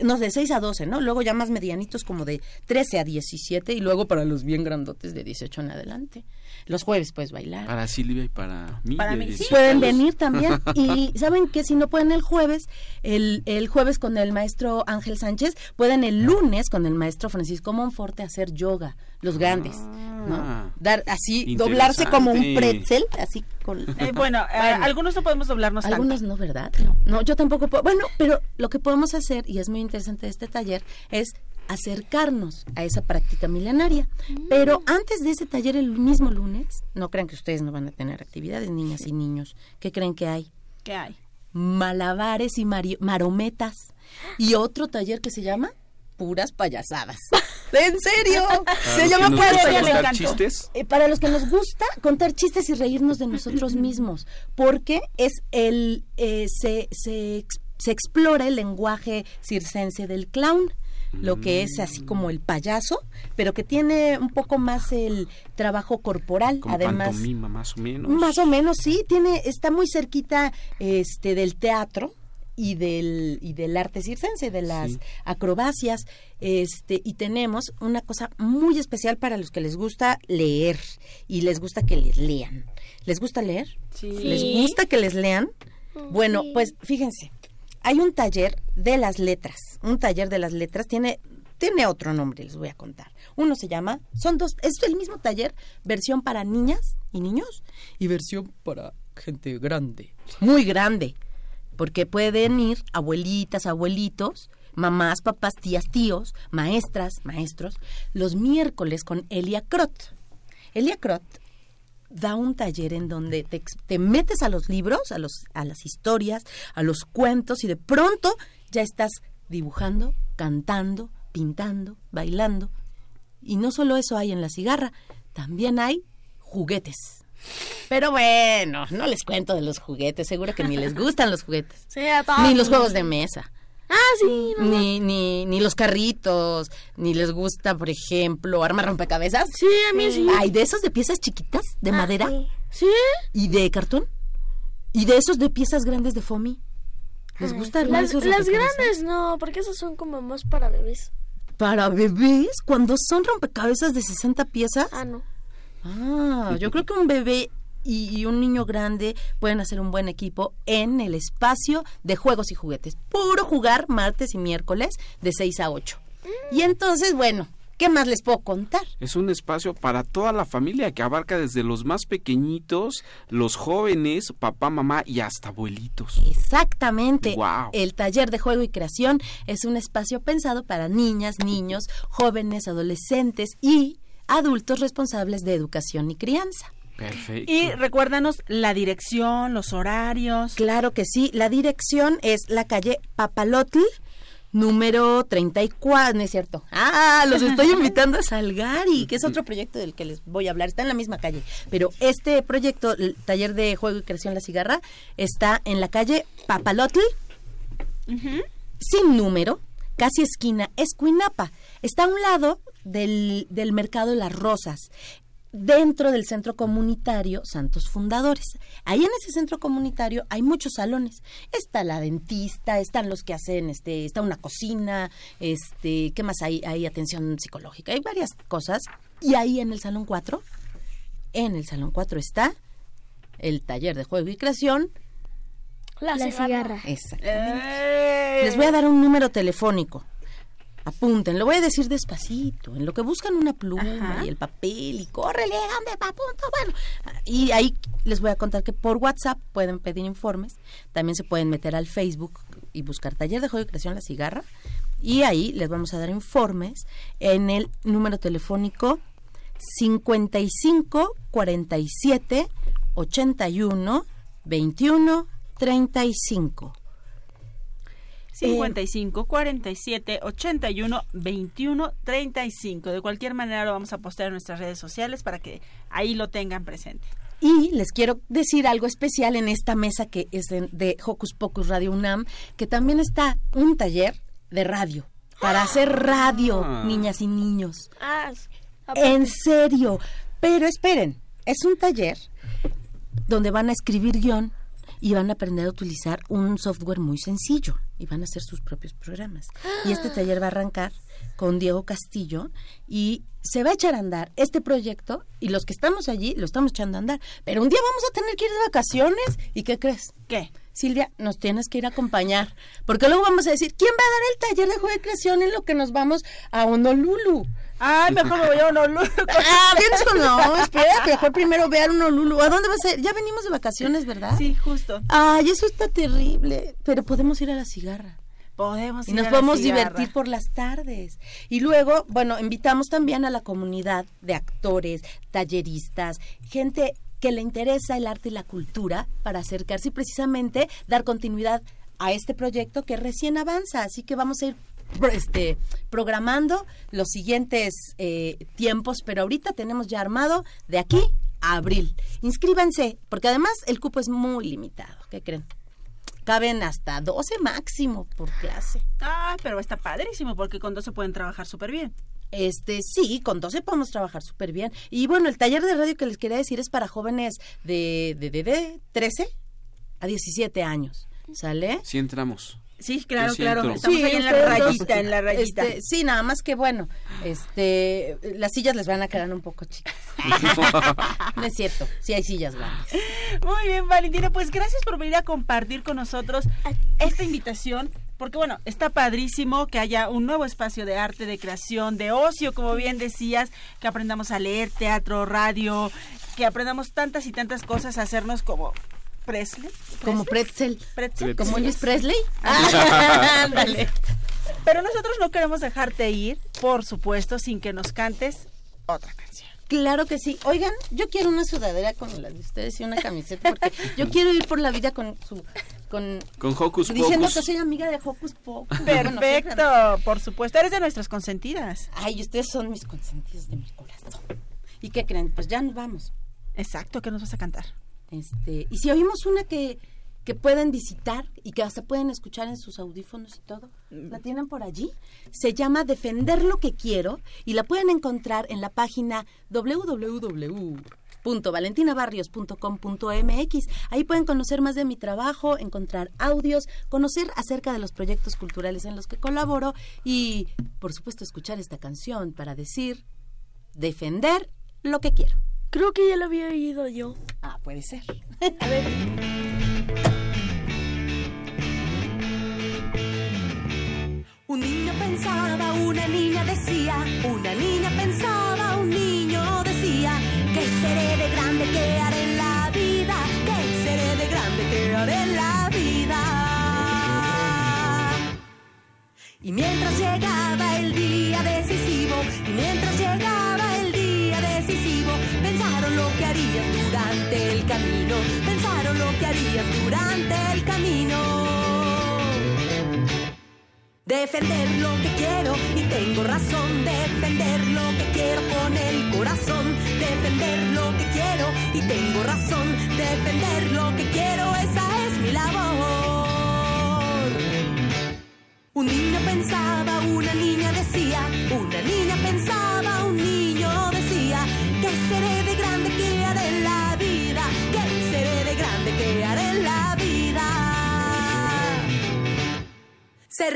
no, de 6 a 12, ¿no? Luego ya más medianitos como de 13 a 17 y luego para los bien grandotes de 18 en adelante. Los jueves puedes bailar.
Para Silvia y para mí.
Para mí,
18
Pueden venir también. [LAUGHS] Y saben que si no pueden el jueves, el, el jueves con el maestro Ángel Sánchez, pueden el lunes con el maestro Francisco Monforte hacer yoga, los grandes,
Ah.
¿no? Dar así, doblarse como un pretzel, así con...
Eh, bueno, eh, algunos no podemos doblarnos tanto.
Algunos no, ¿verdad? No, yo tampoco puedo. Bueno, pero lo que podemos hacer, y es muy interesante este taller, es acercarnos a esa práctica milenaria. Pero antes de ese taller, el mismo lunes, no crean que ustedes no van a tener actividades, niñas y niños. ¿Qué creen que hay?
¿Qué hay?
Malabares y marometas. Y otro taller que se llama Puras Payasadas. [LAUGHS] ¿En serio?
Para
Se
los
llama
que nos
Puras
gusta
Payasadas.
contar chistes.
Eh, para los que nos gusta contar chistes y reírnos de nosotros [LAUGHS] mismos, porque es el eh, se, se, se explora el lenguaje circense del clown, lo que es así como el payaso, pero que tiene un poco más el trabajo corporal,
Como
además.
pantomima, más o menos.
Más o menos, sí, tiene, está muy cerquita este del teatro y del, y del arte circense, de las
Sí.
acrobacias, este, y tenemos una cosa muy especial para los que les gusta leer y les gusta que les lean. ¿Les gusta leer?
Sí.
¿Les gusta que les lean? Bueno, pues fíjense, hay un taller de las letras, un taller de las letras, tiene, tiene otro nombre, les voy a contar. Uno se llama, son dos, es el mismo taller, versión para niñas y niños y versión para gente grande, muy grande, porque pueden ir abuelitas, abuelitos, mamás, papás, tías, tíos, maestras, maestros, los miércoles con Elia Crot. Elia Crot da un taller en donde te, te metes a los libros, a, los, a las historias, a los cuentos y de pronto ya estás dibujando, cantando, pintando, bailando. Y no solo eso hay en la cigarra, también hay juguetes. Pero bueno, no les cuento de los juguetes, seguro que ni les gustan los juguetes.
Sí, a todos.
Ni los juegos de mesa.
Ah, sí. mamá.
Ni, ni, ni los carritos, ni les gusta, por ejemplo, armar rompecabezas.
Sí, a mí sí.
Ay, de esos de piezas chiquitas, de
Ah,
madera.
Sí.
¿Y de cartón? ¿Y de esos de piezas grandes de foamy? ¿Les gusta armar
Las,
esos
las grandes no, porque esas son como más para bebés.
Para bebés, cuando son rompecabezas de 60 piezas.
Ah, no.
Ah, yo creo que un bebé y, y un niño grande pueden hacer un buen equipo en el espacio de juegos y juguetes. Puro jugar martes y miércoles de 6 a 8. Y entonces, bueno, ¿Qué más les puedo contar?
Es un espacio para toda la familia que abarca desde los más pequeñitos, los jóvenes, papá, mamá y hasta abuelitos.
Exactamente.
Wow.
El taller de juego y creación es un espacio pensado para niñas, niños, jóvenes, adolescentes y adultos responsables de educación y crianza.
Perfecto.
Y recuérdanos la dirección, los horarios.
Claro que sí, la dirección es la calle Papalotl, número 34, no es cierto. Ah, los estoy [LAUGHS] invitando a Salgari, que es otro proyecto del que les voy a hablar, está en la misma calle, pero este proyecto, el taller de juego y creación La Cigarra, está en la calle Papalotl, sin número, casi esquina Escuinapa. Está a un lado del, del mercado de las rosas dentro del centro comunitario Santos Fundadores. Ahí en ese centro comunitario hay muchos salones. Está la dentista, están los que hacen, este, está una cocina, este, ¿qué más hay? Hay atención psicológica, hay varias cosas. Y ahí en el salón 4, en el salón 4 está el taller de juego y creación.
La, cigarra.
Exactamente. Les voy a dar un número telefónico. Apunten, lo voy a decir despacito, en lo que buscan una pluma y el papel y córrele, ande, pa, punto, bueno. Y ahí les voy a contar que por WhatsApp pueden pedir informes, también se pueden meter al Facebook y buscar Taller de Juego y Creación La Cigarra y ahí les vamos a dar informes en el número telefónico 55 47 81 21 35.
55 47 81 21 35. De cualquier manera lo vamos a postear en nuestras redes sociales para que ahí lo tengan presente.
Y les quiero decir algo especial en esta mesa que es de, de Hocus Pocus Radio UNAM, que también está un taller de radio, para hacer radio,
Ah.
niñas y niños.
Ah,
En serio. Pero esperen, es un taller donde van a escribir guion y van a aprender a utilizar un software muy sencillo y van a hacer sus propios programas. Y este [GASPS] taller va a arrancar con Diego Castillo y se va a echar a andar este proyecto y los que estamos allí lo estamos echando a andar. Pero un día vamos a tener que ir de vacaciones y ¿qué crees?
¿Qué?
Silvia, nos tienes que ir a acompañar, porque luego vamos a decir, ¿quién va a dar el taller de juego de creación en lo que nos vamos a Honolulu?
Ay, mejor me voy a Honolulu. [LAUGHS]
Ah, no, espera, mejor primero ve a Honolulu. ¿A dónde vas a ir? Ya venimos de vacaciones, ¿verdad?
Sí, justo.
Ay, eso está terrible, pero podemos ir a la cigarra.
Podemos
Y nos podemos divertir por las tardes. Y luego, bueno, invitamos también a la comunidad de actores, talleristas, gente que le interesa el arte y la cultura para acercarse y precisamente dar continuidad a este proyecto que recién avanza. Así que vamos a ir este, programando los siguientes eh, tiempos, pero ahorita tenemos ya armado de aquí a abril. Inscríbanse, porque además el cupo es muy limitado. ¿Qué creen? Caben hasta 12 máximo por clase.
Ah, pero está padrísimo porque con dos se pueden trabajar súper bien.
Este, sí, con 12 podemos trabajar súper bien. Y bueno, el taller de radio que les quería decir es para jóvenes de, de, de, de 13 a 17 años. ¿Sale?
Sí entramos.
Sí,
claro, sí claro.
Estamos ahí en la
dos,
rayita, en la rayita.
este, sí, nada más que bueno, este, las sillas les van a quedar un poco chicas. [LAUGHS] no es cierto, sí hay sillas grandes.
Muy bien, Valentina, pues gracias por venir a compartir con nosotros esta invitación. Porque bueno, está padrísimo que haya un nuevo espacio de arte, de creación, de ocio, como bien decías, que aprendamos a leer teatro, radio, que aprendamos tantas y tantas cosas, a hacernos como Presley.
Como pretzel.
Pretzel.
Como Elvis. Presley.
Ah, [LAUGHS]
Ándale.
Pero nosotros no queremos dejarte ir, por supuesto, sin que nos cantes otra canción.
Claro que sí. Oigan, yo quiero una sudadera con la de ustedes y una camiseta porque yo [LAUGHS] quiero ir por la vida con su con
Con Hocus
diciendo
Pocus.
que soy amiga de Hocus Pocus. Bueno,
Perfecto, por supuesto. Eres de nuestras consentidas.
Ay, ustedes son mis consentidos de mi corazón. ¿Y qué creen? Pues ya nos vamos.
Exacto, ¿qué nos vas a cantar?
Este, y si oímos una que que pueden visitar y que hasta pueden escuchar en sus audífonos y todo, la tienen por allí. Se llama Defender lo que quiero y la pueden encontrar en la página www.valentinabarrios.com.mx. Ahí pueden conocer más de mi trabajo, encontrar audios, conocer acerca de los proyectos culturales en los que colaboro y, por supuesto, escuchar esta canción para decir defender lo que quiero.
Creo que ya lo había oído yo.
Ah, puede ser. [LAUGHS]
A ver.
Un niño pensaba, una niña decía.
una niña pensaba, un niño decía, ¿qué seré de grande, qué haré en la vida? ¿Qué seré de grande, qué haré en la vida? Y mientras llegaba el día decisivo, y mientras llegaba camino, pensaron lo que harían durante el camino. Defender lo que quiero y tengo razón, defender lo que quiero con el corazón, defender lo que quiero y tengo razón, defender lo que quiero, esa es mi labor.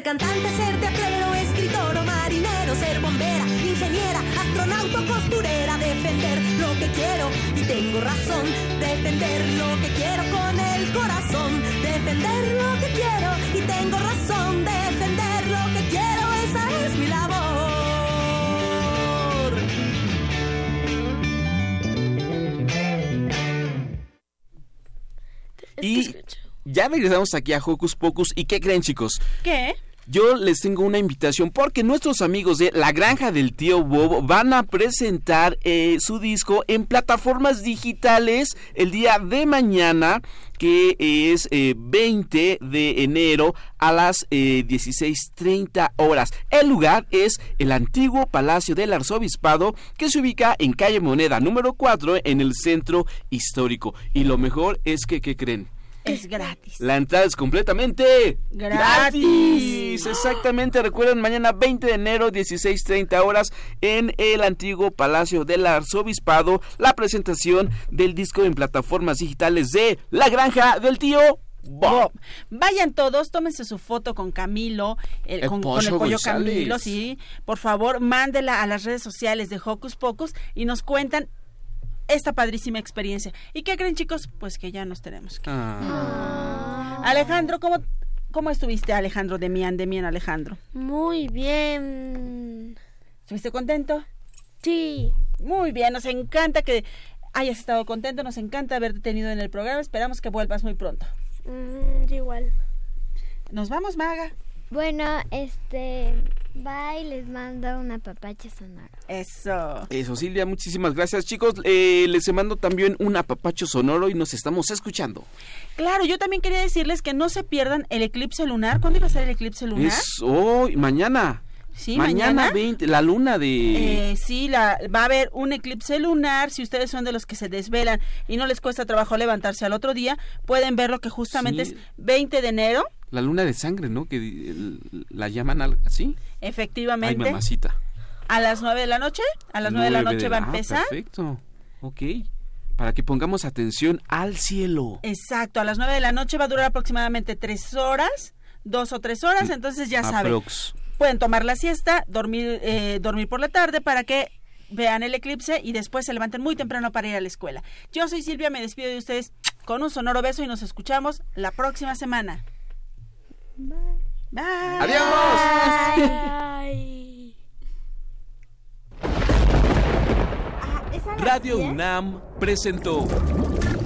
Ser cantante, ser teatrero, escritor o marinero, ser bombera, ingeniera, astronauta o costurera, defender lo que quiero y tengo razón, defender lo que quiero con el corazón, defender lo que quiero y tengo razón, defender lo que quiero, esa es mi labor.
Y ya regresamos aquí a Hocus Pocus. ¿Y qué creen, chicos?
¿Qué?
Yo les tengo una invitación porque nuestros amigos de La Granja del Tío Bob van a presentar eh, su disco en plataformas digitales el día de mañana, que es eh, 20 de enero a las eh, 16.30 horas. El lugar es el antiguo Palacio del Arzobispado que se ubica en calle Moneda número 4 en el centro histórico. Y lo mejor es que, ¿qué creen?
Es gratis.
La entrada es completamente
Gratis.
Exactamente, recuerden, mañana 20 de enero, 16.30 horas, en el antiguo Palacio del Arzobispado, la presentación del disco en plataformas digitales de La Granja del Tío Bob.
Vayan todos, tómense su foto con Camilo, el-
El
con, con el pollo
González.
Camilo, sí. Por favor, mándela a las redes sociales de Hocus Pocus y nos cuentan esta padrísima experiencia. ¿Y qué creen, chicos? Pues que ya nos tenemos que.
Ah.
Alejandro, ¿cómo, ¿cómo estuviste, Alejandro? De Mian, de Mian, Alejandro.
Muy bien.
¿Estuviste contento?
Sí.
Muy bien, nos encanta que hayas estado contento, nos encanta haberte tenido en el programa. Esperamos que vuelvas muy pronto.
Mm, igual.
Nos vamos, Maga.
Bueno, este. Bye, les mando una papacha sonora.
Eso.
Eso, Silvia, muchísimas gracias, chicos. Eh, les mando también un apapacho sonoro y nos estamos escuchando.
Claro, yo también quería decirles que no se pierdan el eclipse lunar. ¿Cuándo iba a ser el eclipse lunar?
Es hoy, mañana.
Sí,
mañana.
mañana.
20, la luna de...
Eh, sí, la, va a haber un eclipse lunar. Si ustedes son de los que se desvelan y no les cuesta trabajo levantarse al otro día, pueden verlo que justamente
Sí.
es 20 de enero.
La luna de sangre, ¿no? Que el- la llaman así. Ay,
Efectivamente,
mamacita.
a las 9 de la noche. A las 9 de la noche va a empezar.
perfecto. Ok. Para que pongamos atención al cielo.
Exacto, a las 9 de la noche va a durar aproximadamente 3 horas, 2 o 3 horas, entonces ya saben. Pueden tomar la siesta, dormir, eh, dormir por la tarde para que vean el eclipse y después se levanten muy temprano para ir a la escuela. Yo soy Silvia, me despido de ustedes con un sonoro beso y nos escuchamos la próxima semana. Bye.
Ay.
Radio UNAM presentó